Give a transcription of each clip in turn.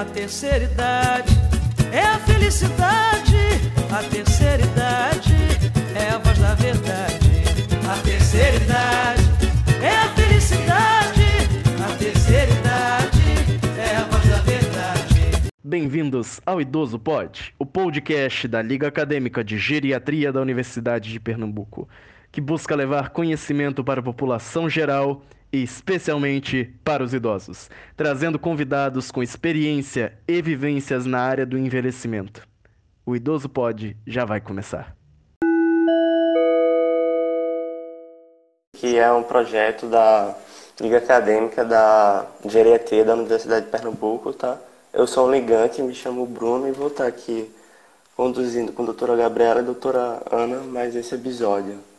a terceira idade é a felicidade. A terceira idade é a voz da verdade. A terceira idade é a felicidade. A terceira idade é a voz da verdade. Bem-vindos ao Idoso Pod, o podcast da Liga Acadêmica de Geriatria da Universidade de Pernambuco, que busca levar conhecimento para a população geral especialmente para os idosos, trazendo convidados com experiência e vivências na área do envelhecimento. O Idoso Pod já vai começar. Que é um projeto da Liga Acadêmica da Geriatria da Universidade de Pernambuco, tá? Eu sou um ligante, me chamo Bruno e vou estar aqui conduzindo com a doutora Gabriela e a doutora Ana mais esse episódio.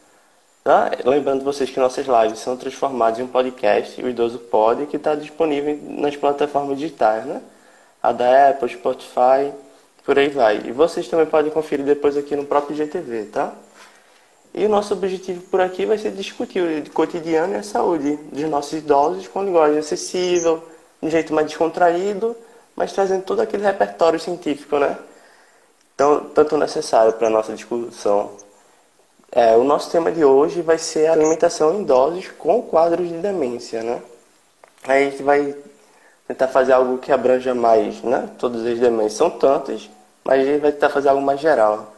Tá? Lembrando vocês que nossas lives são transformadas em um podcast, o Idoso Pod, que está disponível nas plataformas digitais, né? A da Apple, Spotify, por aí vai. E vocês também podem conferir depois aqui no próprio GTV, tá? E o nosso objetivo por aqui vai ser discutir o cotidiano e a saúde dos nossos idosos com linguagem acessível, de um jeito mais descontraído, mas trazendo todo aquele repertório científico, né? Então, tanto necessário para a nossa discussão é, o nosso tema de hoje vai ser alimentação em idosos com quadros de demência, né? Aí a gente vai tentar fazer algo que abranja mais, né? Todas as demências são tantas, mas a gente vai tentar fazer algo mais geral.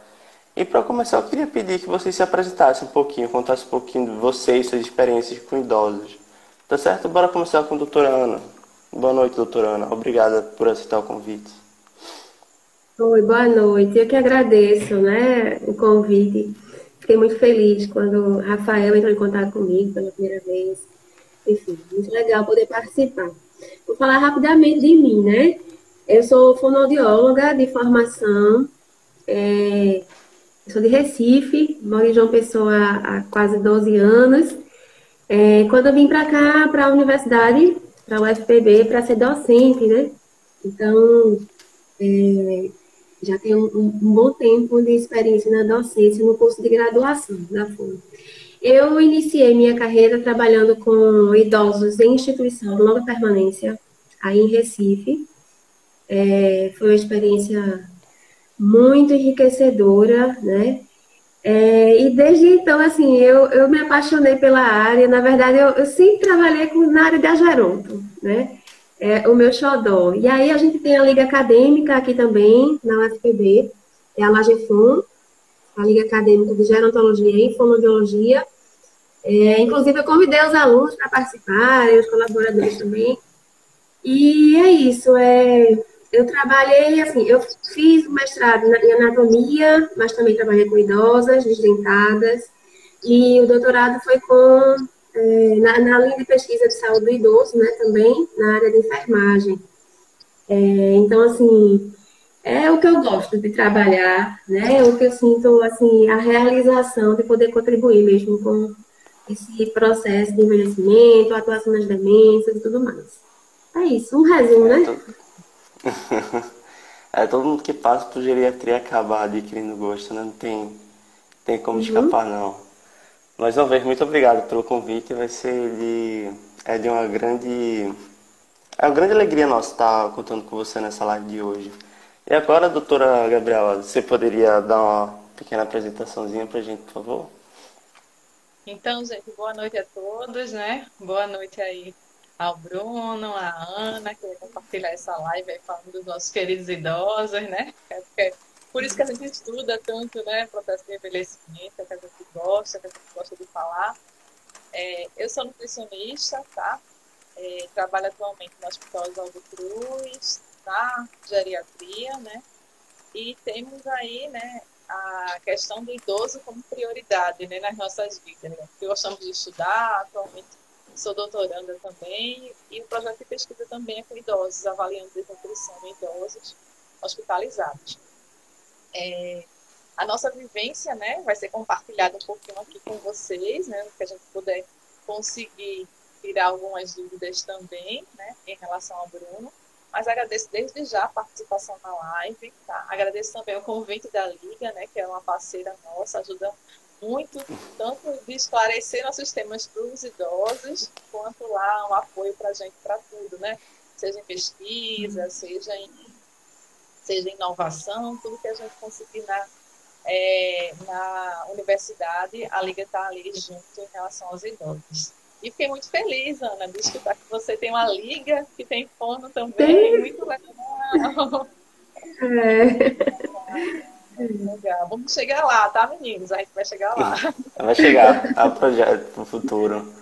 E para começar, eu queria pedir que vocês se apresentassem um pouquinho, contassem um pouquinho de vocês, suas experiências com idosos. Tá certo? Bora começar com a doutora Ana. Boa noite, doutora Ana. Obrigada por aceitar o convite. Oi, boa noite. Eu que agradeço, né, o convite. Fiquei muito feliz quando Rafael entrou em contato comigo pela primeira vez. Enfim, muito legal poder participar. Vou falar rapidamente de mim, né? Eu sou fonoaudióloga de formação, é, sou de Recife, moro em João Pessoa há, há quase 12 anos. É, quando eu vim para cá, para a universidade, para o UFPB, para ser docente, né? Então, é, já tenho um, um, bom tempo de experiência na docência no curso de graduação da FUN. Eu iniciei minha carreira trabalhando com idosos em instituição de longa permanência, aí em Recife. É, foi uma experiência muito enriquecedora, né? É, e desde então, assim, eu, eu me apaixonei pela área. Na verdade, eu, eu sempre trabalhei com, na área de ageronto, né? É o meu xodó. E aí a gente tem a Liga Acadêmica aqui também, na UFPB, é a LAGEFON, a Liga Acadêmica de Gerontologia e Fonoaudiologia. É, inclusive, eu convidei os alunos para participarem, os colaboradores também. E é isso, é, eu trabalhei, assim, eu fiz mestrado em anatomia, mas também trabalhei com idosas, desdentadas, e o doutorado foi com é, na, na, linha de pesquisa de saúde do idoso, né, também na área de enfermagem. É, então, assim, é o que eu gosto de trabalhar, né, é o que eu sinto, assim, a realização de poder contribuir mesmo com esse processo de envelhecimento, atuação nas demências e tudo mais. É isso, um resumo, né? É, todo mundo que passa por geriatria acaba adquirindo gosto, né? Não tem, tem como uhum. escapar, não. Mais uma vez, muito obrigado pelo convite. Vai ser de, é de uma grande. É uma grande alegria nossa estar contando com você nessa live de hoje. E agora, doutora Gabriela, você poderia dar uma pequena apresentaçãozinha para a gente, por favor? Então, gente, boa noite a todos, né? Boa noite aí ao Bruno, à Ana, que vai compartilhar essa live aí falando dos nossos queridos idosos, né? Por isso que a gente estuda tanto, né, processo de envelhecimento, que a gente gosta, que a gente gosta de falar. É, eu sou nutricionista, tá? É, trabalho atualmente no Hospital Oswaldo Cruz, na geriatria, né? E temos aí, né, a questão do idoso como prioridade, né, nas nossas vidas. Né? Gostamos de estudar, atualmente sou doutoranda também, e o projeto de pesquisa também é com idosos, avaliando desnutrição em idosos hospitalizados. É, a nossa vivência, né, vai ser compartilhada um pouquinho aqui com vocês, né, que a gente puder conseguir tirar algumas dúvidas também, né, em relação ao Bruno. Mas agradeço desde já a participação na live, tá? Agradeço também o convite da Liga, né, que é uma parceira nossa, ajuda muito, tanto de esclarecer nossos temas para os idosos, quanto lá um apoio para a gente para tudo, né? seja em pesquisa, seja em, seja inovação, tudo que a gente conseguir na, é, na universidade, a Liga está ali junto em relação aos idosos. E fiquei muito feliz, Ana, de escutar que você tem uma liga que tem fono também. Muito legal. É. Legal. Vamos chegar lá, tá, meninos? A gente vai chegar lá. Vai chegar a projeto para o futuro.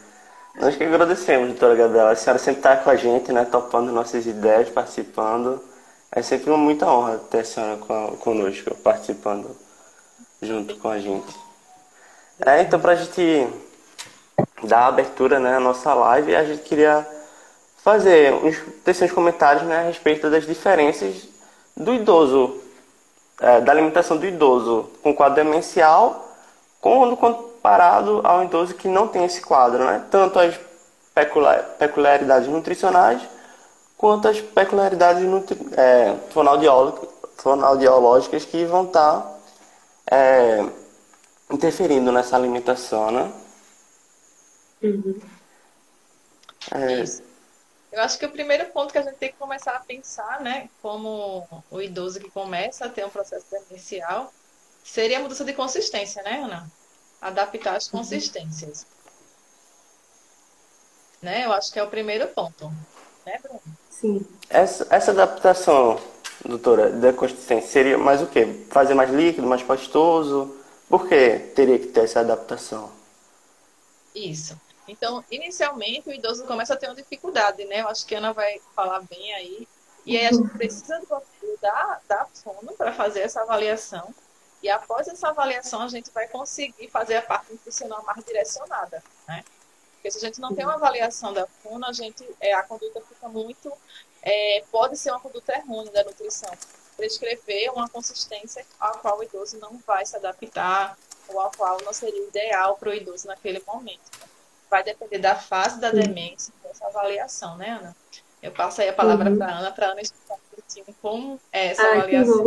Nós que agradecemos, doutora Gabriela. A senhora sempre está com a gente, né? Topando nossas ideias, participando. É sempre uma muita honra ter a senhora conosco, participando junto com a gente. É, então, para a gente dar abertura né, à nossa live, a gente queria fazer uns, tecer uns comentários né, a respeito das diferenças do idoso é, da alimentação do idoso com quadro demencial quando comparado ao idoso que não tem esse quadro, né? Tanto as peculiaridades nutricionais quanto as peculiaridades nutri é, fonoaudiológicas que vão estar tá, é, interferindo nessa alimentação, né? Uhum. É, eu acho que o primeiro ponto que a gente tem que começar a pensar, né, como o idoso que começa a ter um processo demencial, seria a mudança de consistência, né, Ana? Adaptar as uhum. consistências. Uhum. Né? Eu acho que é o primeiro ponto. Né, Bruno? Sim. Essa, essa adaptação, doutora, da consistência seria mais o quê? Fazer mais líquido, mais pastoso? Por que teria que ter essa adaptação? Isso. Então, inicialmente, o idoso começa a ter uma dificuldade, né? Eu acho que a Ana vai falar bem aí. E aí a gente precisa do apoio da, da fono para fazer essa avaliação. E após essa avaliação, a gente vai conseguir fazer a parte nutricional mais direcionada, né? Porque se a gente não tem uma avaliação da fono, a gente, é, a conduta fica muito... É, pode ser uma conduta errônea da nutrição. Prescrever uma consistência à qual o idoso não vai se adaptar ou a qual não seria ideal para o idoso naquele momento vai depender da fase da demência, dessa avaliação, né, Ana? Eu passo aí a palavra uhum. para a Ana, para a Ana explicar um pouquinho como é essa Ai, avaliação.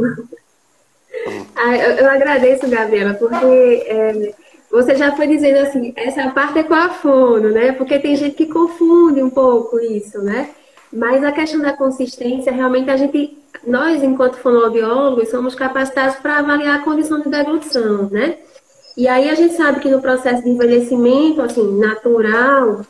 Ai, eu, eu, agradeço, Gabriela, porque é, você já foi dizendo assim, essa parte é com a fono, né? Porque tem gente que confunde um pouco isso, né? Mas a questão da consistência, realmente a gente, nós, enquanto fonoaudiólogos, somos capacitados para avaliar a condição de deglutição, né? E aí a gente sabe que no processo de envelhecimento, assim, natural,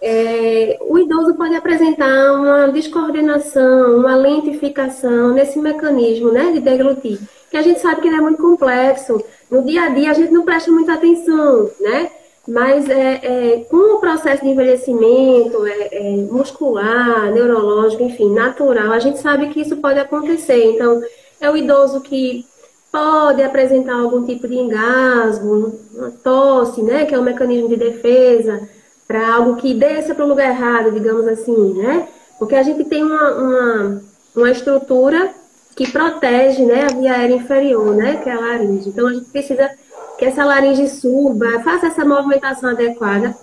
é, o idoso pode apresentar uma descoordenação, uma lentificação nesse mecanismo né, de deglutir, que a gente sabe que ele é muito complexo. No dia a dia a gente não presta muita atenção, né? Mas é, é com o processo de envelhecimento é, é, muscular, neurológico, enfim, natural, a gente sabe que isso pode acontecer. Então, é o idoso que pode apresentar algum tipo de engasgo, uma tosse, né, que é um mecanismo de defesa para algo que desça para o lugar errado, digamos assim, né? Porque a gente tem uma, uma, uma estrutura que protege né, a via aérea inferior, né, que é a laringe. Então a gente precisa que essa laringe suba, faça essa movimentação adequada.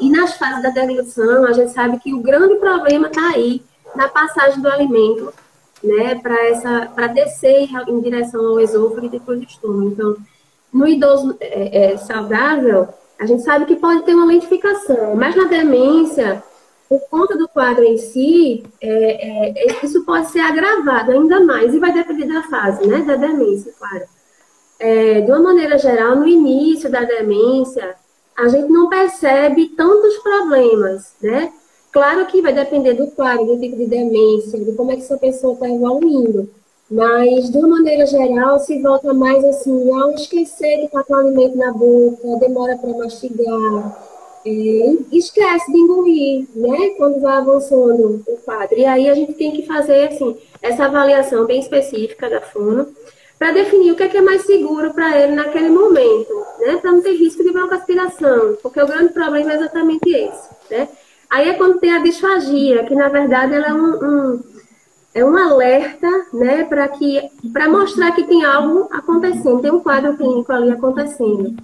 E nas fases da deglutição, a gente sabe que o grande problema está aí na passagem do alimento né, para descer em direção ao esôfago e depois do estômago. Então, no idoso é, é, saudável, a gente sabe que pode ter uma lentificação, mas na demência, por conta do quadro em si, é, é, isso pode ser agravado ainda mais e vai depender da fase, né, da demência, claro. É, de uma maneira geral, no início da demência, a gente não percebe tantos problemas, né? Claro que vai depender do quadro, do tipo de demência, de como é que essa pessoa está evoluindo. Mas, de uma maneira geral, se volta mais assim, ao esquecer de estar com o alimento na boca, demora para mastigar, é, esquece de engolir, né? Quando vai avançando o quadro. E aí a gente tem que fazer, assim, essa avaliação bem específica da fono, para definir o que é, que é mais seguro para ele naquele momento, né? Para não ter risco de broncoaspiração, porque o grande problema é exatamente esse, né? Aí é quando tem a disfagia, que na verdade ela é um, um é um alerta, né, para que para mostrar que tem algo acontecendo, tem um quadro clínico ali acontecendo.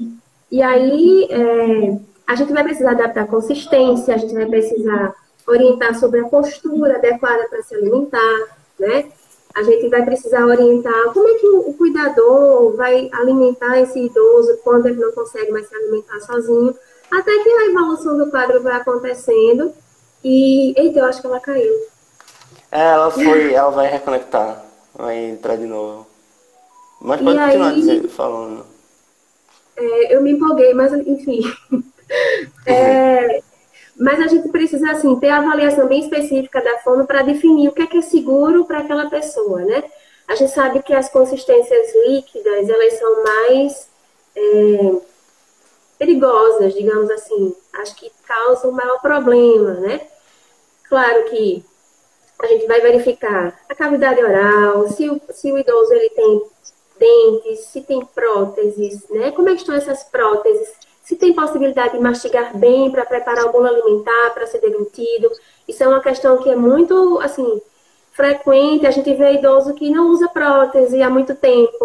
E aí é, a gente vai precisar adaptar a consistência, a gente vai precisar orientar sobre a postura adequada para se alimentar, né? A gente vai precisar orientar como é que o cuidador vai alimentar esse idoso quando ele não consegue mais se alimentar sozinho. Até que a evolução do quadro vai acontecendo e. Eita, eu acho que ela caiu. É, ela foi, ela vai reconectar, vai entrar de novo. Mas pode E continuar aí- dizer, falando. É, eu me empolguei, mas enfim. É, mas a gente precisa, assim, ter a avaliação bem específica da fono para definir o que é que é seguro para aquela pessoa, né? A gente sabe que as consistências líquidas, elas são mais é, perigosas, digamos assim. Acho que causam maior problema, né? Claro que a gente vai verificar a cavidade oral, se o, se o idoso ele tem dentes, se tem próteses, né? Como é que estão essas próteses? Se tem possibilidade de mastigar bem para preparar o bolo alimentar, para ser deglutido. Isso é uma questão que é muito, assim, frequente. A gente vê idoso que não usa prótese há muito tempo,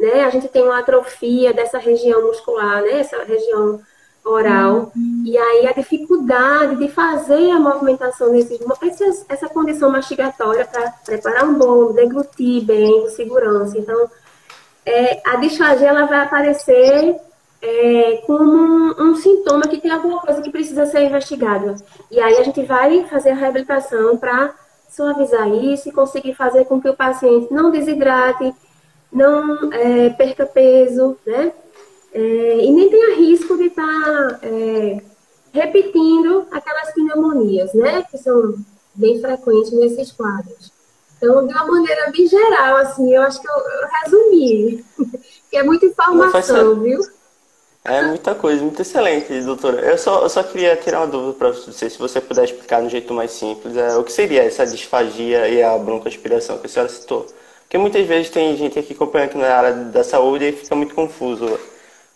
né? A gente tem uma atrofia dessa região muscular, né? Essa região oral. E aí a dificuldade de fazer a movimentação desses, essa, essa condição mastigatória para preparar um bolo, deglutir bem, com segurança. Então, é, a disfagia ela vai aparecer é, como um, um sintoma que tem alguma coisa que precisa ser investigada. E aí a gente vai fazer a reabilitação para suavizar isso e conseguir fazer com que o paciente não desidrate, não é, perca peso, né? É, e nem tenha risco de estar é, repetindo aquelas pneumonias, né? Que são bem frequentes nesses quadros. Então, de uma maneira bem geral, assim, eu acho que eu, eu resumi. que é muita informação, viu? É muita coisa, muito excelente, doutora. Eu só, eu só queria tirar uma dúvida para você, se você puder explicar de um jeito mais simples, é, o que seria essa disfagia e a broncoaspiração que a senhora citou. Porque muitas vezes tem gente aqui acompanhando na área da saúde e fica muito confuso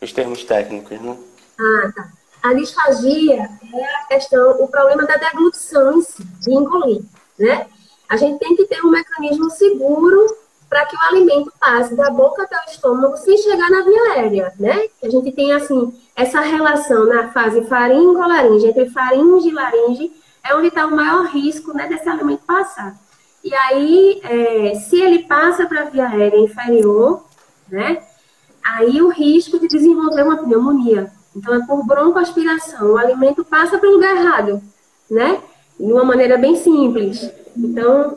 os termos técnicos, né? Ah, tá. A disfagia é a questão, o problema da deglutição em si, de engolir, né? A gente tem que ter um mecanismo seguro para que o alimento passe da boca até o estômago sem chegar na via aérea, né? A gente tem, assim, essa relação na fase faringo-laringe, entre faringe e laringe, é onde está o maior risco, né, desse alimento passar. E aí, é, se ele passa para a via aérea inferior, né, aí o risco de desenvolver uma pneumonia. Então, é por broncoaspiração. O alimento passa para o lugar errado, né? De uma maneira bem simples. Então,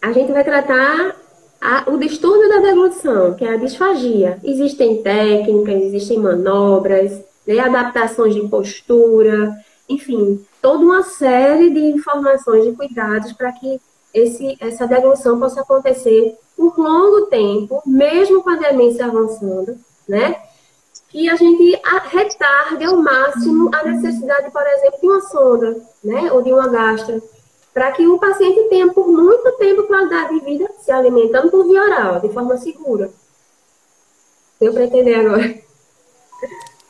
a gente vai tratar a- o distúrbio da deglutição, que é a disfagia. Existem técnicas, existem manobras, né, adaptações de postura, enfim, toda uma série de informações e cuidados para que esse, essa deglução possa acontecer por longo tempo, mesmo com a demência avançando, né? E a gente retarde ao máximo a necessidade, por exemplo, de uma sonda, né? Ou de uma gastra, para que o paciente tenha por muito tempo qualidade de vida se alimentando por via oral, de forma segura. Deu para entender agora?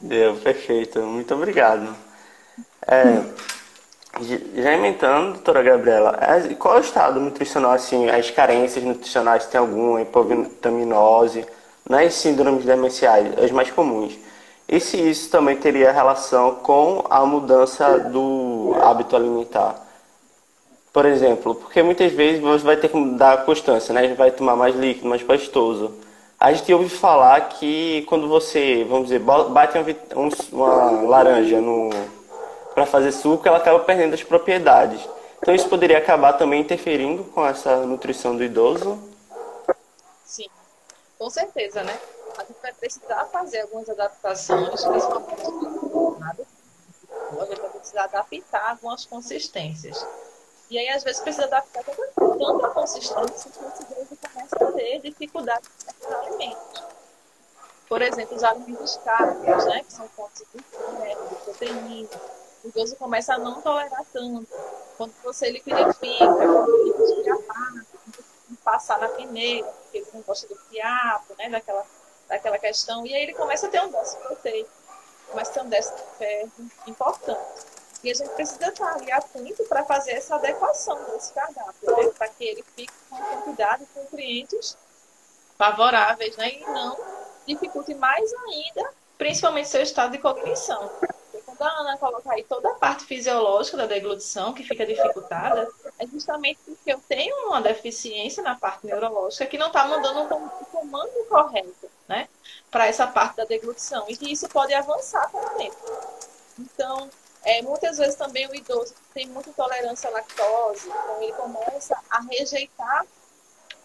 Deu, perfeito. Muito obrigado. É, já emendando, doutora Gabriela, é, qual é o estado nutricional, assim, as carências nutricionais, tem alguma, hipovitaminose, nas síndromes demenciais, as mais comuns? E se isso também teria relação com a mudança do hábito alimentar? Por exemplo, porque muitas vezes você vai ter que dar constância, né? Vai tomar mais líquido, mais pastoso. A gente ouve falar que quando você, vamos dizer, bate uma, um- uma laranja no para fazer suco, ela acaba perdendo as propriedades. Então isso poderia acabar também interferindo com essa nutrição do idoso. Sim, com certeza, né? A gente vai precisar fazer algumas adaptações, principalmente. A gente vai precisar adaptar algumas consistências. E aí, às vezes, precisa adaptar tanta, consistência que esse idoso começa a ter dificuldade com os alimentos. Por exemplo, os alimentos cárnicos, né? Que são fontes de ferro, de proteína. O idoso começa a não tolerar tanto. Quando você liquidifica, quando ele tira passar na peneira, porque ele não gosta do fiapo, né? Daquela, daquela questão. E aí ele começa a ter um déficit proteico, começa a ter um déficit de ferro importante. E a gente precisa estar ali atento para fazer essa adequação desse cardápio, né? para que ele fique com uma quantidade de nutrientes favoráveis, né? E não dificulte mais ainda, principalmente seu estado de cognição. Quando a Ana coloca aí toda a parte fisiológica da deglutição que fica dificultada, é justamente porque eu tenho uma deficiência na parte neurológica que não está mandando um com- comando correto, né? Para essa parte da deglutição. E que isso pode avançar com o tempo. Então, É, muitas vezes também o idoso tem muita intolerância à lactose, então ele começa a rejeitar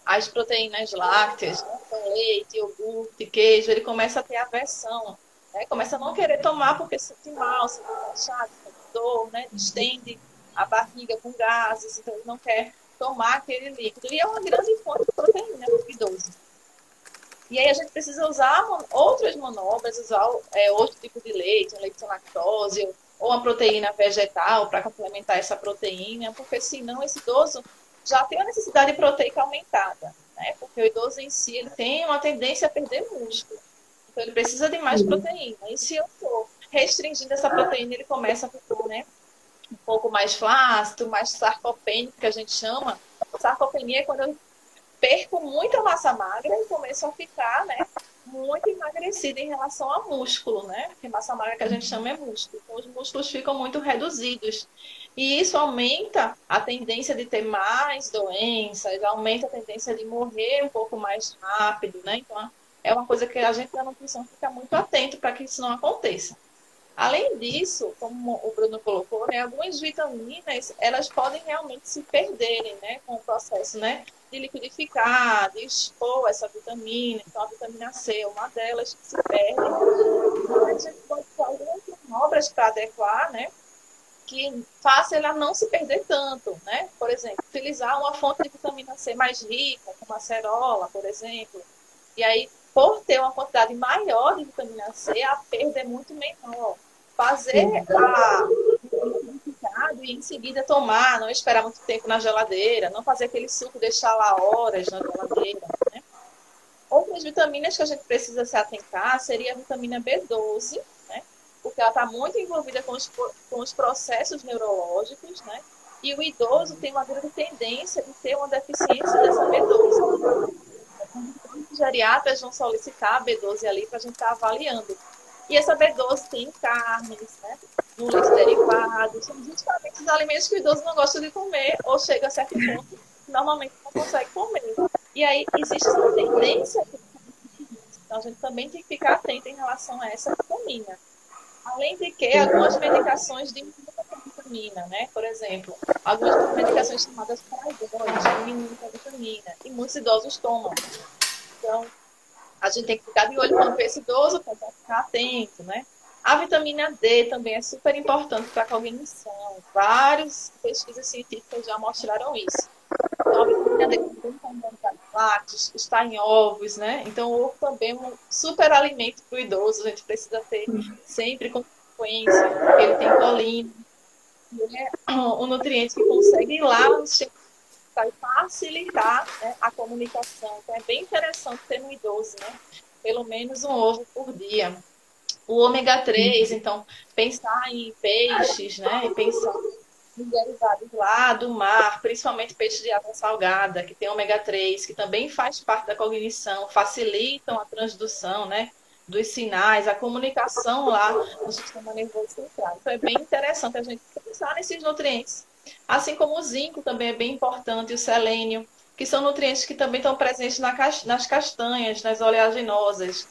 as proteínas lácteas, né? então, leite, iogurte, queijo, ele começa a ter aversão, né? começa a não querer tomar porque se sente mal, se sente chato, se sente dor, né? distende a barriga com gases, então ele não quer tomar aquele líquido. E é uma grande fonte de proteína para o idoso. E aí a gente precisa usar outras manobras, usar é, outro tipo de leite, um leite sem lactose, ou uma proteína vegetal para complementar essa proteína, porque senão esse idoso já tem a necessidade proteica aumentada, né? Porque o idoso em si ele tem uma tendência a perder músculo. Então ele precisa de mais uhum. proteína. E se eu estou restringindo essa proteína, ele começa a ficar, né? Um pouco mais flácido, mais sarcopênico, que a gente chama. Sarcopenia é quando eu perco muita massa magra e começo a ficar, né, muito emagrecida em relação a músculo, né? Porque massa magra que a gente chama é músculo. Então, os músculos ficam muito reduzidos. E isso aumenta a tendência de ter mais doenças, aumenta a tendência de morrer um pouco mais rápido, né? Então, é uma coisa que a gente da nutrição fica muito atento para que isso não aconteça. Além disso, como o Bruno colocou, né, algumas vitaminas, elas podem realmente se perderem, né, com o processo, né, de liquidificar, de expor essa vitamina. Então, a vitamina C é uma delas que se perde. Então, a gente pode fazer algumas manobras para adequar, né, que faça ela não se perder tanto, né? Por exemplo, utilizar uma fonte de vitamina C mais rica, como a acerola, por exemplo. E aí, por ter uma quantidade maior de vitamina C, a perda é muito menor fazer a e em seguida tomar, não esperar muito tempo na geladeira, não fazer aquele suco deixar lá horas na geladeira. Né? Outras vitaminas que a gente precisa se atentar seria a vitamina B12, né? porque ela está muito envolvida com os, com os processos neurológicos, né? E o idoso tem uma grande tendência de ter uma deficiência dessa B12. Os geriatras vão solicitar a B12 ali para a gente estar tá avaliando e essa B12 tem carnes, né? No leite derivado. São justamente os alimentos que o idoso não gosta de comer ou chega a certo ponto normalmente não consegue comer. E aí existe essa tendência. Então a gente também tem que ficar atento em relação a essa vitamina. Além de que algumas medicações de vitamina, né? Por exemplo, algumas medicações chamadas paradoides diminuem a vitamina. E muitos idosos tomam. Então, a gente tem que ficar de olho quando esse idoso, para ficar atento, né? A vitamina D também é super importante para a cognição. Várias pesquisas científicas já mostraram isso. Então, a vitamina D está em lácteos, está em ovos, né? Então, o ovo também é um super alimento para o idoso. A gente precisa ter sempre com frequência, porque ele tem colina. É um nutriente que consegue ir lá no vai facilitar né, a comunicação. Então, é bem interessante ter no idoso, né? Pelo menos um ovo por dia. O ômega 3, então, pensar em peixes, né? E pensar em derivados lá do mar, principalmente peixes de água salgada, que tem ômega 3, que também faz parte da cognição, facilitam a transdução, né? Dos sinais, a comunicação lá no sistema nervoso central. Então, é bem interessante a gente pensar nesses nutrientes Assim como o zinco também é bem importante, o selênio, que são nutrientes que também estão presentes nas castanhas, nas oleaginosas.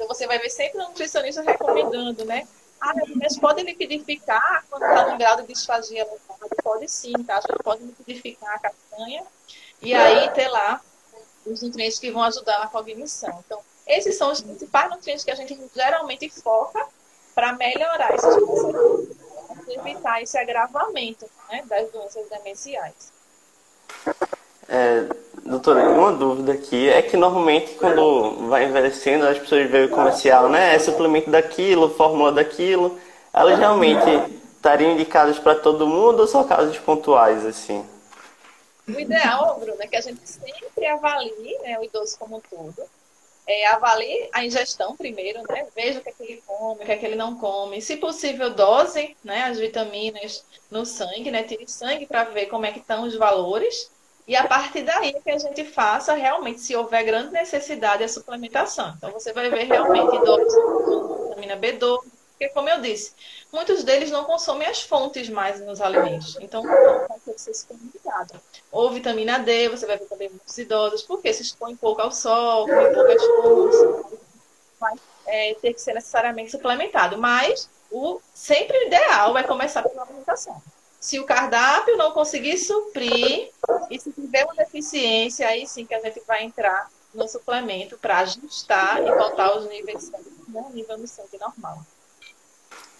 Então você vai ver sempre o nutricionista recomendando, né? Ah, mas pode liquidificar quando está no grau de disfagia local? Pode sim, tá? A gente pode liquidificar a castanha e aí ter lá os nutrientes que vão ajudar na cognição. Então, esses são os principais nutrientes que a gente geralmente foca para melhorar esses processos evitar esse agravamento né, das doenças demenciais. É, doutora, uma dúvida aqui é que normalmente quando vai envelhecendo as pessoas veem o comercial, né? É suplemento daquilo, fórmula daquilo. Elas realmente estariam indicadas para todo mundo ou só casos pontuais, assim? O ideal, Bruno, é que a gente sempre avalie né, o idoso como um todo é, avalie a ingestão primeiro, né? Veja o que, é que ele come, o que, é que ele não come. Se possível, dose né, as vitaminas no sangue, né? Tire sangue para ver como é que estão os valores. E a partir daí é que a gente faça realmente, se houver grande necessidade, a suplementação. Então, você vai ver realmente dose de vitamina B12, porque, como eu disse, muitos deles não consomem as fontes mais nos alimentos. Então, vai ter que ser suplementado. Ou vitamina D, você vai ver também muitos idosos, porque se expõe pouco ao sol, comem poucas coisas, vai é, ter que ser necessariamente suplementado. Mas o sempre ideal é começar pela alimentação. Se o cardápio não conseguir suprir, e se tiver uma deficiência, aí sim que a gente vai entrar no suplemento para ajustar e voltar os níveis né, nível no sangue normal.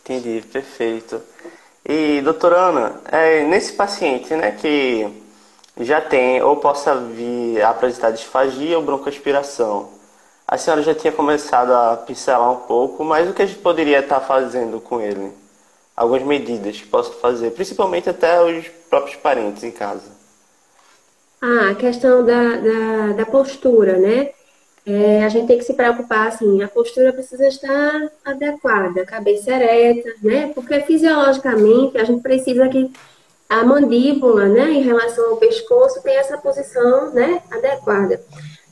Entendi, perfeito. E, doutora Ana, é, nesse paciente né, que já tem ou possa vir a apresentar disfagia ou broncoaspiração, a senhora já tinha começado a pincelar um pouco, mas o que a gente poderia estar fazendo com ele? Algumas medidas que possa fazer, principalmente até os próprios parentes em casa. Ah, a questão da, da, da postura, né? É, a gente tem que se preocupar, assim, a postura precisa estar adequada, cabeça ereta, né? Porque fisiologicamente a gente precisa que a mandíbula, né, em relação ao pescoço, tenha essa posição, né, adequada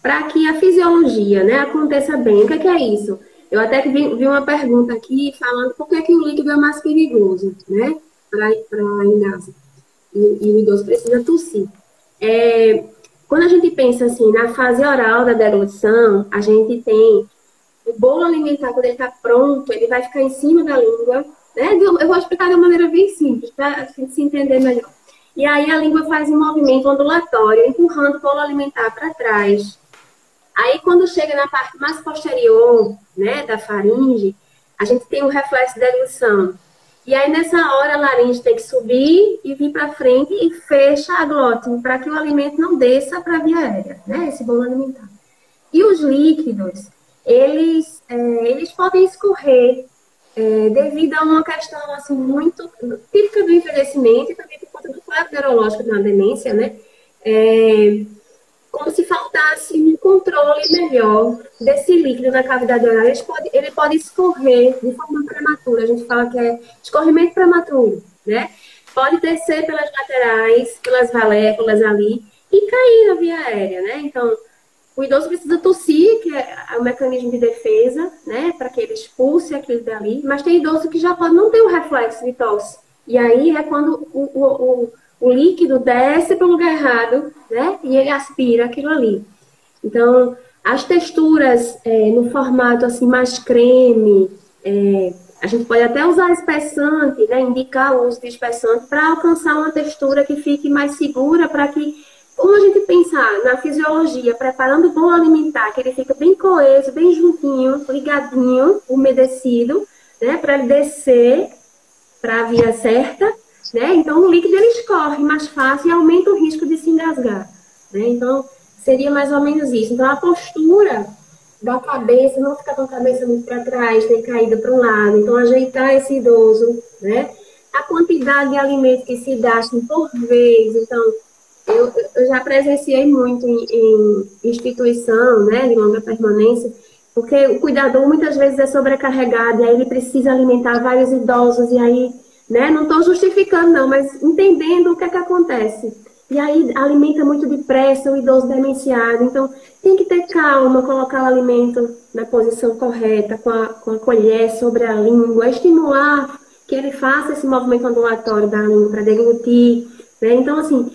para que a fisiologia né, aconteça bem. O que é, que é isso? Eu até vi, vi, uma pergunta aqui falando por que, que o líquido é mais perigoso, né? Para a inasa. E, e, o idoso precisa tossir. É, quando a gente pensa assim, na fase oral da deglutição, a gente tem o bolo alimentar, quando ele está pronto, ele vai ficar em cima da língua. Né? Eu vou explicar de uma maneira bem simples, para a gente se entender melhor. E aí a língua faz um movimento ondulatório, empurrando o bolo alimentar para trás. Aí, quando chega na parte mais posterior, né, da faringe, a gente tem um reflexo de elução. E aí, nessa hora, a laringe tem que subir e vir para frente e fecha a glótine para que o alimento não desça para a via aérea, né, esse bolo alimentar. E os líquidos, eles, é, eles podem escorrer é, devido a uma questão assim, muito típica do envelhecimento e também por conta do quadro neurológico da demência, né? É, como se faltasse um controle melhor desse líquido na cavidade oral. Ele pode, ele pode escorrer de forma prematura, a gente fala que é escorrimento prematuro, né? Pode descer pelas laterais, pelas valéculas ali e cair na via aérea, né? Então, o idoso precisa tossir, que é o mecanismo de defesa, né? Para que ele expulse aquilo dali. Mas tem idoso que já pode não ter o reflexo de tosse. E aí é quando o, o, o o líquido desce para o lugar errado, né? E ele aspira aquilo ali. Então, as texturas é, no formato assim mais creme, é, a gente pode até usar espessante, né? Indicar o uso de espessante para alcançar uma textura que fique mais segura, para que, como a gente pensar na fisiologia, preparando o bolo alimentar, que ele fica bem coeso, bem juntinho, ligadinho, umedecido, né? Para ele descer para a via certa né? Então, o líquido ele escorre mais fácil e aumenta o risco de se engasgar. Né? Então, seria mais ou menos isso. Então, a postura da cabeça, não ficar com a cabeça muito para trás, nem caída para um lado. Então, ajeitar esse idoso, né? A quantidade de alimento que se assim, por vez. Então, eu, eu já presenciei muito em, em instituição, né, de longa permanência, porque o cuidador muitas vezes é sobrecarregado, e aí ele precisa alimentar vários idosos, e aí né? Não estou justificando, não, mas entendendo o que é que acontece. E aí alimenta muito depressa o idoso demenciado. Então, tem que ter calma, colocar o alimento na posição correta, com a, com a colher sobre a língua, estimular que ele faça esse movimento ondulatório da língua para deglutir. Né? Então, assim,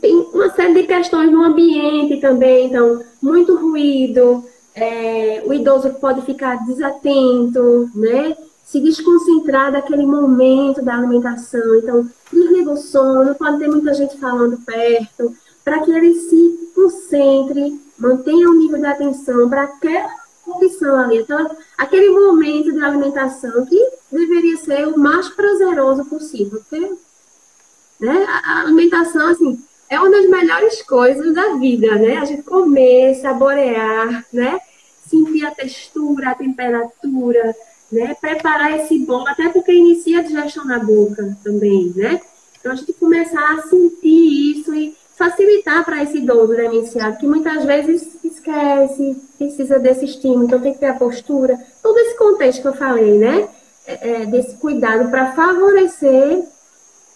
tem uma série de questões no ambiente também. Então, muito ruído, é, o idoso pode ficar desatento, né? Se desconcentrar daquele momento da alimentação. Então, desliga o sono, pode ter muita gente falando perto, para que ele se concentre, mantenha o nível de atenção para aquela condição ali, então, aquele momento de alimentação que deveria ser o mais prazeroso possível, porque né, a alimentação, assim, é uma das melhores coisas da vida, né? A gente comer, saborear, né? Sentir a textura, a temperatura, né? Preparar esse bolo, até porque inicia a digestão na boca também, né? Então, a gente começar a sentir isso e facilitar para esse idoso demenciado, que muitas vezes esquece, precisa desse estímulo, então tem que ter a postura, todo esse contexto que eu falei, né? É, é desse cuidado para favorecer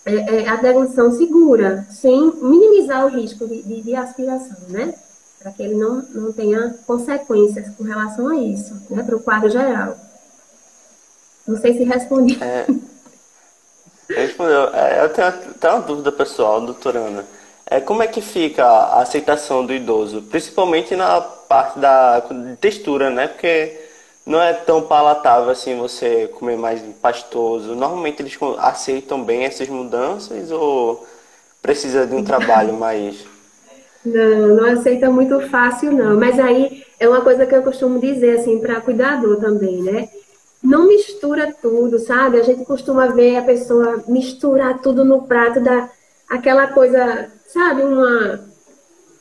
é, é, a deglutição segura, sem minimizar o risco de, de, de aspiração, né? Para que ele não, não tenha consequências com relação a isso, né? Para o quadro geral. Não sei se respondi. É, respondeu. É, eu tenho até uma dúvida pessoal, doutora Ana. É, como é que fica a aceitação do idoso, principalmente na parte da textura, né? Porque não é tão palatável assim você comer mais pastoso. Normalmente eles aceitam bem essas mudanças ou precisa de um trabalho mais. Não, não aceita muito fácil, não. Mas aí é uma coisa que eu costumo dizer, assim, para cuidador também, né? Não mistura tudo, sabe? A gente costuma ver a pessoa misturar tudo no prato, da aquela coisa, sabe? Uma.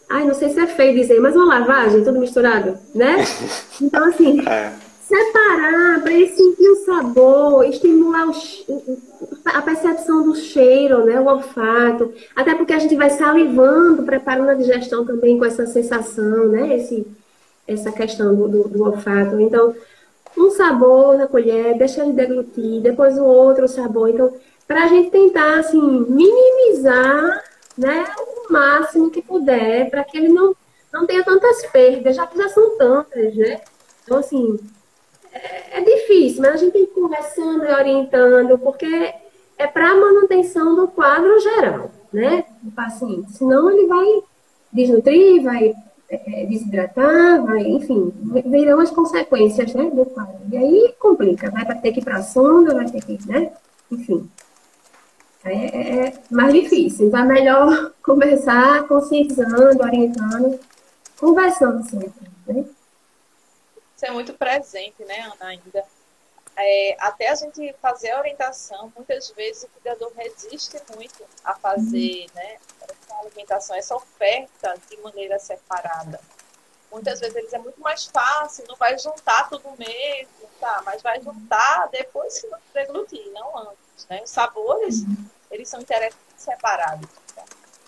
Ai, não sei se é feio dizer, mas uma lavagem, tudo misturado, né? Então, assim. É separar para ele sentir o sabor, estimular o, a percepção do cheiro, né, o olfato, até porque a gente vai salivando, preparando a digestão também com essa sensação, né, esse, essa questão do, do, do olfato. Então, um sabor na colher, deixa ele deglutir, depois o outro sabor. Então, para a gente tentar, assim, minimizar, né, o máximo que puder, para que ele não, não tenha tantas perdas, já que já são tantas, né? Então, assim, é, é difícil, mas a gente tem que ir conversando e orientando, porque é para manutenção do quadro geral, né, do paciente. Senão ele vai desnutrir, vai é, desidratar, vai, enfim, virão as consequências, né, do quadro. E aí complica, vai ter que ir para a sonda, vai ter que, né, enfim. É, é, é mais difícil, então é melhor conversar, conscientizando, orientando, conversando sempre, né? Isso é muito presente, né, Ana, ainda. É, até a gente fazer a orientação, muitas vezes o cuidador resiste muito a fazer né, essa alimentação, essa oferta de maneira separada. Muitas vezes eles é muito mais fácil, não vai juntar tudo mesmo, tá? Mas vai juntar depois que deglutir, não antes. Né? Os sabores, eles são interessantes separados. Tá?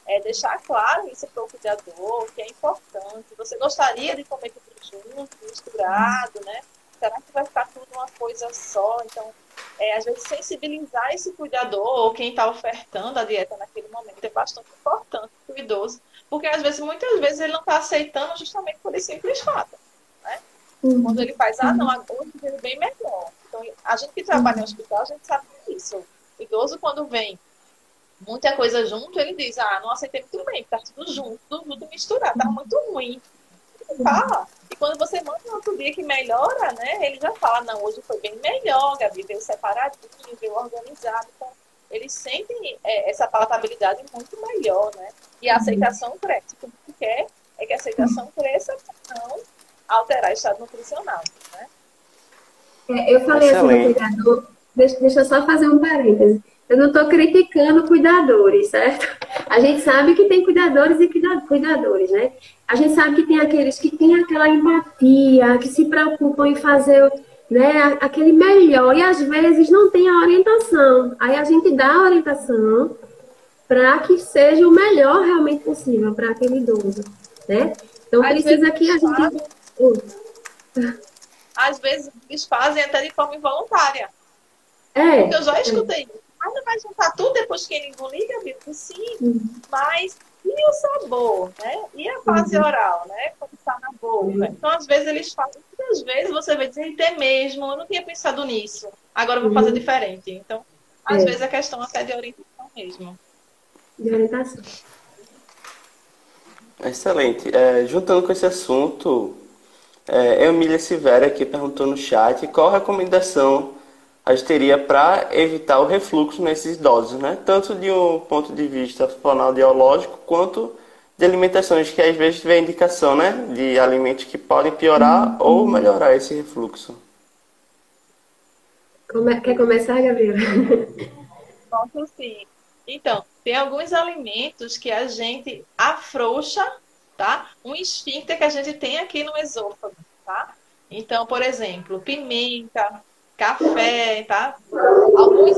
É deixar claro isso para o cuidador, que é importante. Você gostaria de comer tudo junto, misturado, né? Será que vai ficar tudo uma coisa só? Então, é, às vezes, sensibilizar esse cuidador ou quem está ofertando a dieta naquele momento é bastante importante para o idoso, porque às vezes, muitas vezes, ele não está aceitando justamente por esse simples fato. Né? Uhum. Quando ele faz, ah, não, hoje ele bem melhor. Então, a gente que trabalha no hospital, a gente sabe disso. O idoso, quando vem muita coisa junto, ele diz, ah, não aceitei muito bem, está tudo junto, tudo misturado, está muito ruim. Ele fala, e quando você manda no outro dia que melhora, né? Ele já fala, não, hoje foi bem melhor, Gabi, veio separadinho, veio organizado. Então, eles sentem é, essa palatabilidade muito melhor, né? E a aceitação cresce. O que quer é que a aceitação cresça para não alterar o estado nutricional, né? É, eu falei Excelente. assim no cuidador, deixa, deixa eu só fazer um parêntese. Eu não estou criticando cuidadores, certo? A gente sabe que tem cuidadores e cuidadores, né? A gente sabe que tem aqueles que têm aquela empatia, que se preocupam em fazer né, aquele melhor e às vezes não tem a orientação. Aí a gente dá a orientação para que seja o melhor realmente possível para aquele idoso, né? Então às precisa que a gente às vezes eles fazem até de forma involuntária. É. Porque eu já escutei isso. Mas não vai juntar tudo depois que ele engolir, Gabi? Sim, uhum. mas e o sabor, né? E a fase uhum. oral, né? Quando está na boca. Uhum. Então, às vezes, eles fazem, muitas vezes você vai dizer, é mesmo, eu não tinha pensado nisso, agora eu vou fazer uhum. diferente. Então, às é. vezes, a questão até de orientação mesmo. De orientação. Excelente. É, juntando com esse assunto, é, Emília Silveira aqui perguntou no chat qual a recomendação a gente teria para evitar o refluxo nesses idosos, né? Tanto de um ponto de vista fonoaudiológico quanto de alimentações que às vezes vem indicação, né? De alimentos que podem piorar ou melhorar esse refluxo. Come... Quer começar, Gabriela? Posso sim. Então, tem alguns alimentos que a gente afrouxa, tá? Um esfíncter que a gente tem aqui no esôfago, tá? Então, por exemplo, pimenta, café, tá? Alguns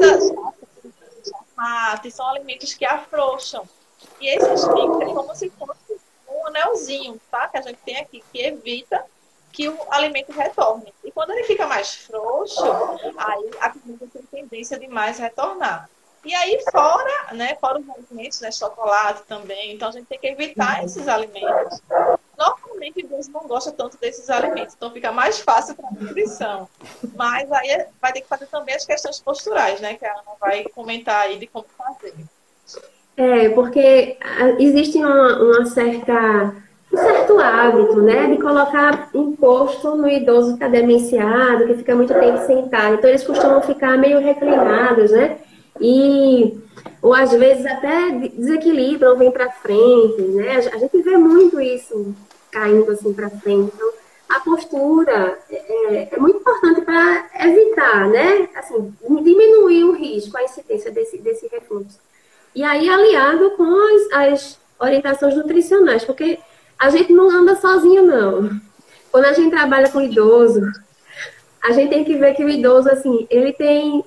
mate são alimentos que afrouxam. E esse esfíncter é como se fosse um anelzinho, tá? Que a gente tem aqui, que evita que o alimento retorne. E quando ele fica mais frouxo, aí a comida tem tendência de mais retornar. E aí, fora, né, fora os alimentos, né, chocolate também, então a gente tem que evitar esses alimentos. Normalmente, Deus não gosta tanto desses alimentos, então fica mais fácil para a nutrição. Mas aí é, vai ter que fazer também as questões posturais, né, que a Ana vai comentar aí de como fazer. É, porque ah, existe uma, uma certa, um certo hábito, né, de colocar imposto no idoso que está demenciado, que fica muito tempo sentado. Então, eles costumam ficar meio reclinados, né? E, ou às vezes até desequilibram, vem para frente, né? A gente vê muito isso caindo assim para frente. Então, a postura é, é, é muito importante para evitar, né? Assim, diminuir o risco, a incidência desse, desse refluxo. E aí, aliado com as, as orientações nutricionais, porque a gente não anda sozinho, não. Quando a gente trabalha com idoso, a gente tem que ver que o idoso, assim, ele tem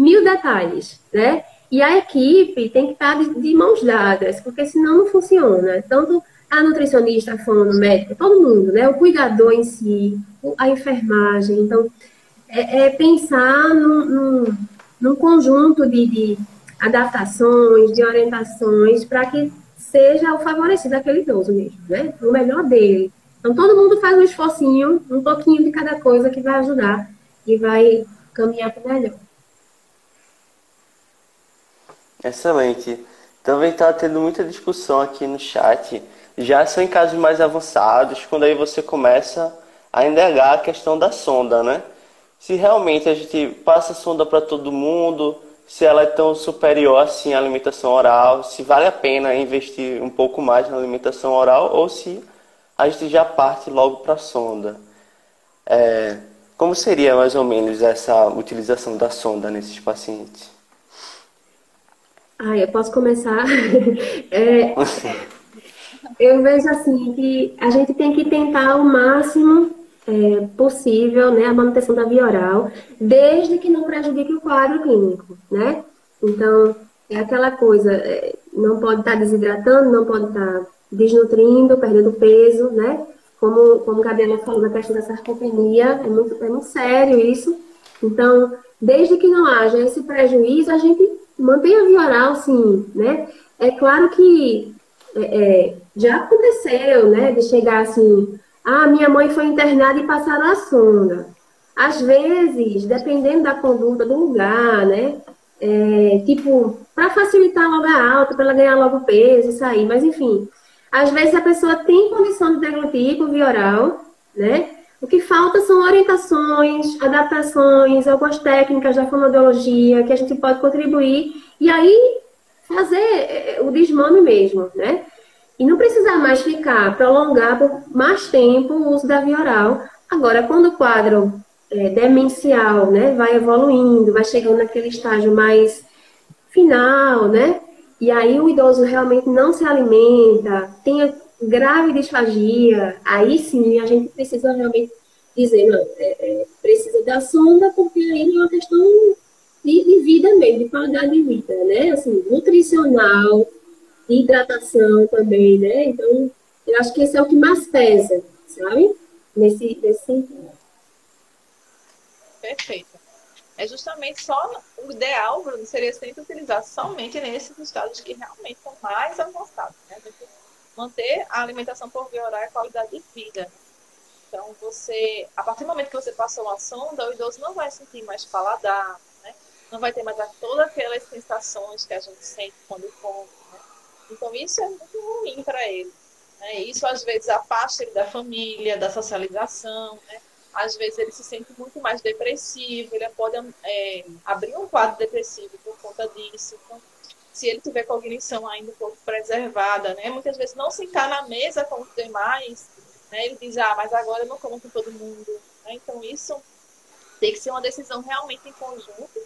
mil detalhes, né? E a equipe tem que estar de, de mãos dadas, porque senão não funciona. Tanto a nutricionista, a fono, médico, todo mundo, né? O cuidador em si, a enfermagem. Então, é, é pensar num, num, num conjunto de, de, adaptações, de orientações, para que seja o favorecido aquele idoso mesmo, né? O melhor dele. Então, todo mundo faz um esforcinho, um pouquinho de cada coisa que vai ajudar e vai caminhar para o melhor. Excelente. Também está tendo muita discussão aqui no chat já são em casos mais avançados, quando aí você começa a indagar a questão da sonda, né? Se realmente a gente passa a sonda para todo mundo, se ela é tão superior assim à alimentação oral, se vale a pena investir um pouco mais na alimentação oral ou se a gente já parte logo para a sonda. É, como seria mais ou menos essa utilização da sonda nesses pacientes? Ah, eu posso começar. é, eu vejo assim que a gente tem que tentar o máximo é, possível, né, a manutenção da via oral, desde que não prejudique o quadro clínico, né? Então, é aquela coisa, é, não pode estar tá desidratando, não pode estar tá desnutrindo, perdendo peso, né? Como, como a Gabriela falou na questão da sarcopenia, é muito, é muito sério isso. Então, desde que não haja esse prejuízo, a gente mantém a via oral, sim, né? É claro que é, é, já aconteceu, né, de chegar assim, ah, minha mãe foi internada e passaram a sonda. Às vezes, dependendo da conduta do lugar, né, é, tipo, para facilitar logo a alta, para ela ganhar logo peso e sair, mas enfim, às vezes a pessoa tem condição de deglutir por via oral, né, o que falta são orientações, adaptações, algumas técnicas da fonoaudiologia que a gente pode contribuir e aí fazer é, o desmame mesmo, né? E não precisar mais ficar, prolongar por mais tempo o uso da via oral. Agora, quando o quadro é, demencial, né, vai evoluindo, vai chegando naquele estágio mais final, né? E aí o idoso realmente não se alimenta, tem grave disfagia, aí sim a gente precisa realmente dizer, não, é, é, precisa da sonda, porque aí é uma questão de, de, vida mesmo, de qualidade de vida, né? Assim, nutricional, hidratação também, né? Então, eu acho que esse é o que mais pesa, sabe? Nesse, nesse sentido. Perfeito. É justamente só o ideal, Bruno, seria sempre utilizar somente nesses estados que realmente são mais avançados, né? Manter a alimentação por via oral a qualidade de vida. Então, você, a partir do momento que você passou a sonda, o idoso não vai sentir mais paladar, não vai ter mais todas aquelas sensações que a gente sente quando come. Né? Então, isso é muito ruim para ele. Né? Isso, às vezes, afasta ele da família, da socialização. Né? Às vezes, ele se sente muito mais depressivo, ele pode é, abrir um quadro depressivo por conta disso. Então, se ele tiver cognição ainda um pouco preservada, né? muitas vezes não sentar na mesa com os demais, né? ele diz, ah, mas agora eu não como com todo mundo. Né? Então, isso tem que ser uma decisão realmente em conjunto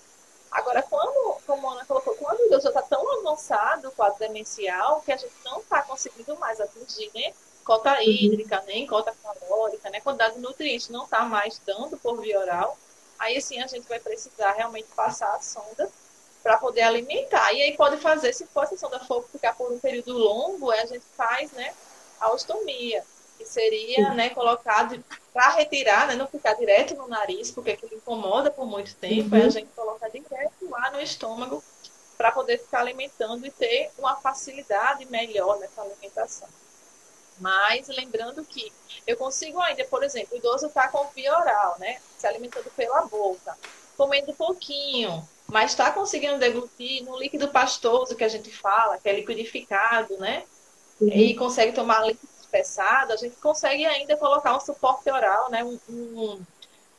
Agora, quando, como a Ana colocou, quando o já está tão avançado, o quadro demencial, que a gente não está conseguindo mais atingir né? cota uhum. hídrica, nem cota calórica, né? quantidade de nutrientes não está mais dando por via oral, aí sim a gente vai precisar realmente passar a sonda para poder alimentar. E aí pode fazer, se for essa sonda for ficar por um período longo, a gente faz né, a ostomia, que seria né, colocado para retirar, né, não ficar direto no nariz, porque aquilo incomoda por muito tempo, uhum. a gente coloca direto lá no estômago para poder ficar alimentando e ter uma facilidade melhor nessa alimentação. Mas lembrando que eu consigo ainda, por exemplo, o idoso está com via oral, né? Se alimentando pela boca, comendo pouquinho, mas está conseguindo deglutir no líquido pastoso que a gente fala, que é liquidificado, né? Uhum. E consegue tomar líquidos apressado, a gente consegue ainda colocar um suporte oral, né? Um, um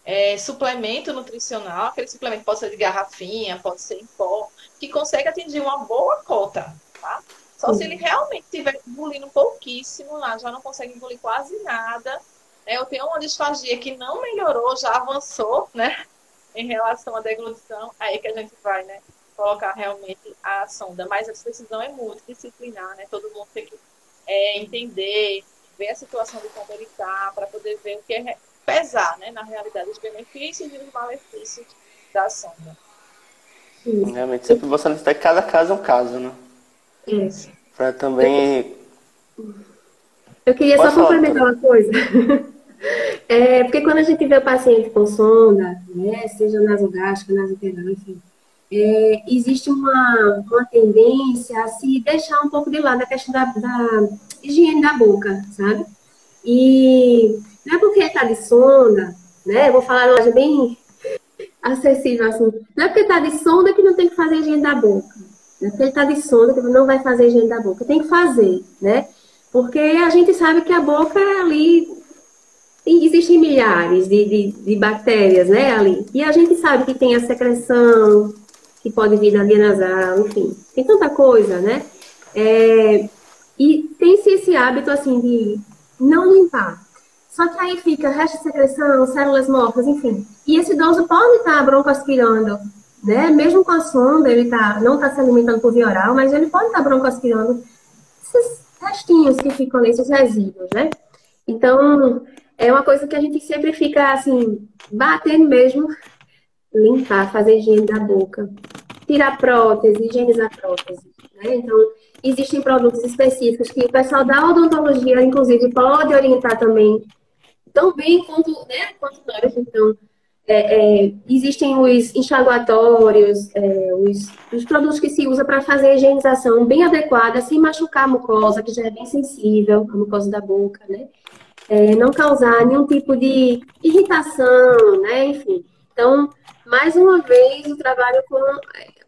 é, suplemento nutricional, aquele suplemento pode ser de garrafinha, pode ser em pó, que consegue atingir uma boa cota, tá? Só se ele realmente estiver engolindo pouquíssimo lá, já não consegue engolir quase nada. Né? Eu tenho uma disfagia que não melhorou, já avançou, né? Em relação à deglutição, aí que a gente vai, né? Colocar realmente a sonda. Mas essa decisão é multidisciplinar, né? Todo mundo tem que é, entender, ver a situação de como ele está, para poder ver o que é pesar, né? Na realidade, os benefícios e os malefícios da sonda. Realmente, sempre você necessita que cada caso é um caso, né? Isso. Para também. Eu queria Pode só complementar uma coisa. É, porque quando a gente vê o paciente com sonda, né, seja nasogástrica, nasoperal, enfim, é, existe uma, uma tendência a se deixar um pouco de lado a questão da, da higiene da boca, sabe? E não é porque está de sonda, né? Eu vou falar uma bem acessível assim. Não é porque está de sonda que não tem que fazer higiene da boca. Não é porque ele está de sonda que não vai fazer higiene da boca. Tem que fazer, né? Porque a gente sabe que a boca é ali existem milhares de, de, de, bactérias, né, ali. E a gente sabe que tem a secreção, que pode vir da via nasal, enfim. Tem tanta coisa, né? É, e tem-se esse hábito, assim, de não limpar. Só que aí fica resto de secreção, células mortas, enfim. E esse idoso pode estar broncoaspirando, né? Mesmo com a sonda, ele tá, não está se alimentando por via oral, mas ele pode estar broncoaspirando esses restinhos que ficam ali, esses resíduos, né? Então, é uma coisa que a gente sempre fica, assim, batendo mesmo, limpar, fazer higiene da boca, tirar prótese, higienizar prótese, né? Então, existem produtos específicos que o pessoal da odontologia, inclusive, pode orientar também, tão bem quanto, né, quanto nós. Então, é, é, existem os enxaguatórios, é, os, os, produtos que se usa para fazer a higienização bem adequada, sem machucar a mucosa, que já é bem sensível, a mucosa da boca, né? É, não causar nenhum tipo de irritação, né? Enfim. Então, mais uma vez, o trabalho com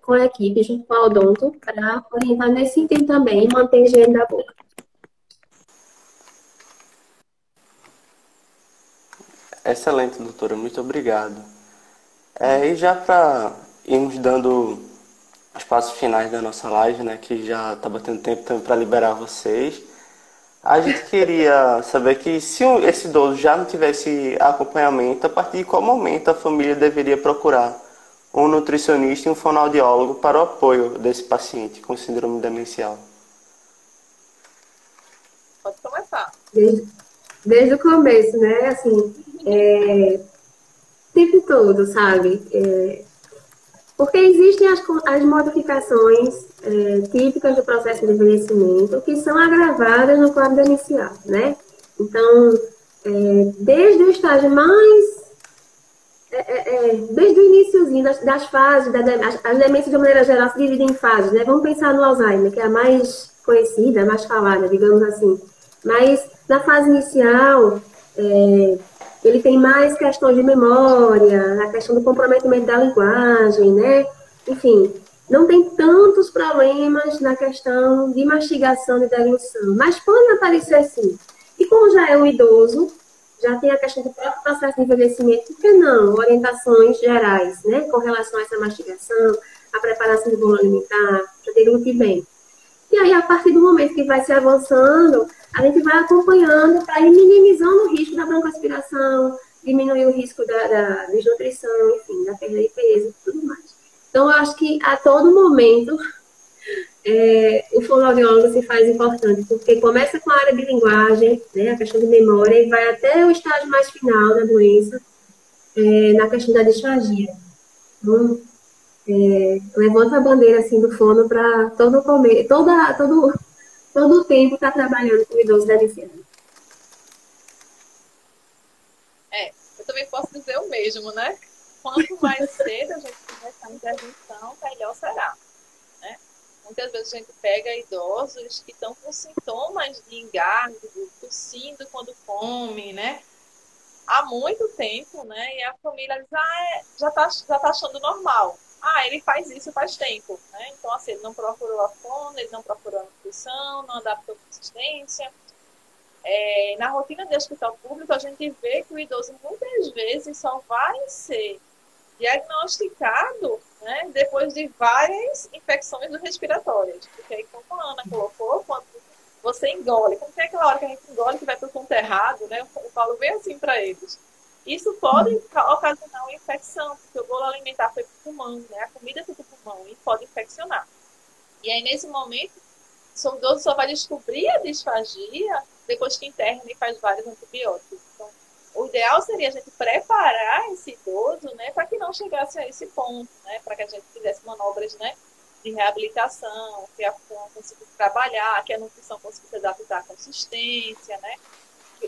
com a equipe, junto com a Odonto, para orientar nesse sentido também manter a higiene da boca. Excelente, doutora, muito obrigado. É, e já para irmos dando os passos finais da nossa live, né, que já está batendo tempo também para liberar vocês, a gente queria saber que se esse idoso já não tivesse acompanhamento, a partir de qual momento a família deveria procurar um nutricionista e um fonoaudiólogo para o apoio desse paciente com síndrome demencial? Pode começar. Desde, desde o começo, né? Assim, é, o tempo todo, sabe? É, porque existem as, as modificações é, típicas do processo de envelhecimento que são agravadas no quadro demencial, né? Então, é, desde o estágio mais é, desde o iníciozinho das, das fases, da, as, as demências de maneira geral se dividem em fases, né? Vamos pensar no Alzheimer, que é a mais conhecida, mais falada, digamos assim. Mas na fase inicial, é, ele tem mais questões de memória, a questão do comprometimento da linguagem, né? Enfim, não tem tantos problemas na questão de mastigação e deglução, mas pode aparecer sim. E como já é um idoso, já tem a questão do próprio processo de envelhecimento, por que não? Orientações gerais, né, com relação a essa mastigação, a preparação do bolo alimentar, para deglutir bem. E aí, a partir do momento que vai se avançando, a gente vai acompanhando para ir minimizando o risco da broncoaspiração, diminuir o risco da, da desnutrição, enfim, da perda de peso e tudo mais. Então, eu acho que a todo momento é, o fonoaudiólogo se faz importante, porque começa com a área de linguagem, né, a questão de memória, e vai até o estágio mais final da doença, é, na questão da disfagia. Então, é, levanta a bandeira assim do fono para todo, toda, todo, todo o tempo estar tá trabalhando com o idoso deficiente. É, eu também posso dizer o mesmo, né? Quanto mais cedo a gente começar a intervenção, melhor será. Muitas vezes a gente pega idosos que estão com sintomas de engasgo, tossindo quando come, né? Há muito tempo, né? E a família diz, ah, é, já está já tá achando normal. Ah, ele faz isso faz tempo, né? Então, assim, ele não procurou a fono, ele não procurou a nutrição, não adaptou a consistência. é, na rotina de hospital público, a gente vê que o idoso muitas vezes só vai ser diagnosticado né, depois de várias infecções respiratórias. Porque aí, como a Ana colocou, quando você engole, como tem aquela hora que a gente engole que vai para o ponto né, eu falo bem assim para eles. Isso pode ocasionar uma infecção, porque o bolo alimentar foi para o pulmão, né, a comida foi para o pulmão e pode infeccionar. E aí, nesse momento, o idoso só vai descobrir a disfagia depois que interna e faz vários antibióticos. Então, o ideal seria a gente preparar esse idoso, né, para que não chegasse a esse ponto, né, para que a gente fizesse manobras, né, de reabilitação, que a função conseguisse trabalhar, que a nutrição conseguisse adaptar a consistência, né,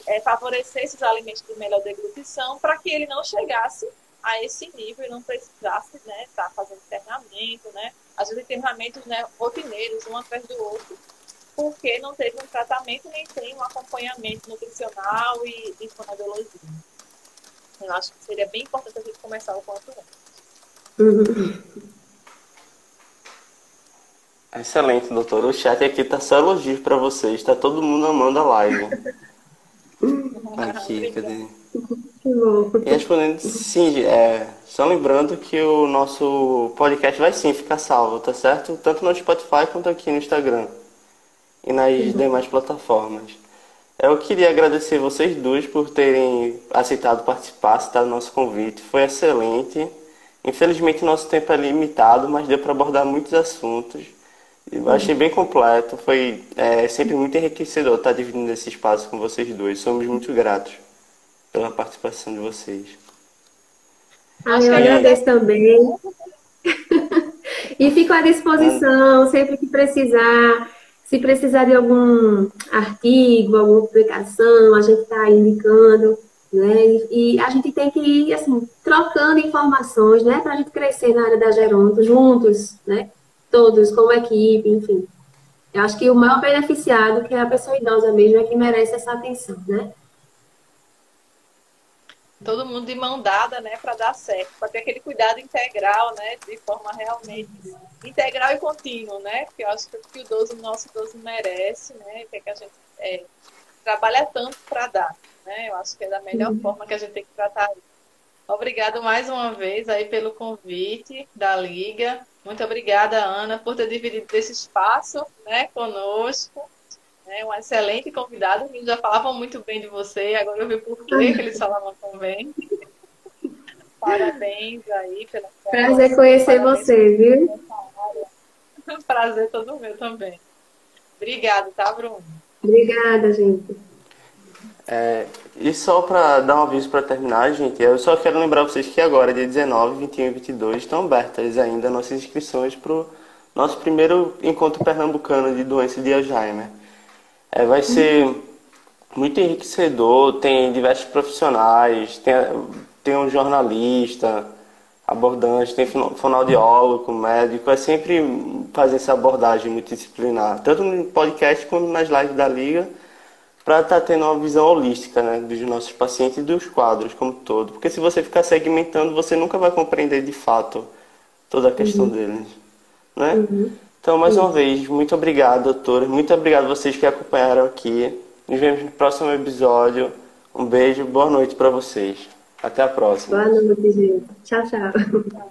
é, favorecer esses alimentos de melhor deglutição para que ele não chegasse a esse nível e não precisasse, né, estar tá fazendo internamento, né, às vezes internamentos, né, rotineiros, um atrás do outro, porque não teve um tratamento nem tem um acompanhamento nutricional e, e fonoaudiologia. Eu acho que seria bem importante a gente começar o quanto antes. Excelente, doutor. O chat aqui tá só elogios para vocês. Tá todo mundo amando a live. Aqui, cadê? E respondendo, sim, é, só lembrando que o nosso podcast vai sim ficar salvo, tá certo? Tanto no Spotify quanto aqui no Instagram e nas uhum. demais plataformas. Eu queria agradecer vocês dois por terem aceitado participar, aceitado o nosso convite. Foi excelente. Infelizmente, nosso tempo é limitado, mas deu para abordar muitos assuntos. Eu achei bem completo. Foi é, sempre muito enriquecedor estar dividindo esse espaço com vocês dois. Somos muito gratos pela participação de vocês. Ah, eu agradeço também. e fico à disposição sempre que precisar. Se precisar de algum artigo, alguma publicação, a gente está indicando, né? E, e, a gente tem que ir, assim, trocando informações, né? Para a gente crescer na área da geronto juntos, né? Todos, como equipe, enfim. Eu acho que o maior beneficiado, que é a pessoa idosa mesmo, é que merece essa atenção, né? todo mundo de mão dada, né, para dar certo, para ter aquele cuidado integral, né, de forma realmente integral e contínuo, né, que eu acho que o idoso, o nosso idoso merece, né, que, é que a gente é, trabalha tanto para dar, né, eu acho que é da melhor uhum. forma que a gente tem que tratar isso. Obrigado mais uma vez aí pelo convite da Liga. Muito obrigada, Ana, por ter dividido esse espaço, né, conosco né? Um excelente convidado. Eles já falavam muito bem de você, agora eu vi por que eles falavam tão bem. Parabéns aí pela Prazer conhecer Parabéns você, viu? Prazer todo meu também. Obrigada, tá, Bruno? Obrigada, gente. É, e só para dar um aviso para terminar, gente, eu só quero lembrar vocês que agora, dia 19, 21 e 22, estão abertas ainda nossas inscrições para o nosso primeiro encontro pernambucano de doença de Alzheimer. É, vai ser muito enriquecedor, tem diversos profissionais, tem, tem um jornalista, abordante, tem fonoaudiólogo, médico, é sempre fazer essa abordagem multidisciplinar, tanto no podcast quanto nas lives da Liga, para estar tá tendo uma visão holística né, dos nossos pacientes e dos quadros como todo. Porque se você ficar segmentando, você nunca vai compreender de fato toda a questão uhum. deles. Né? Uhum. Então, mais uma vez, muito obrigado, doutora. Muito obrigado a vocês que acompanharam aqui. Nos vemos no próximo episódio. Um beijo, boa noite para vocês. Até a próxima. Boa noite, gente. Tchau, tchau.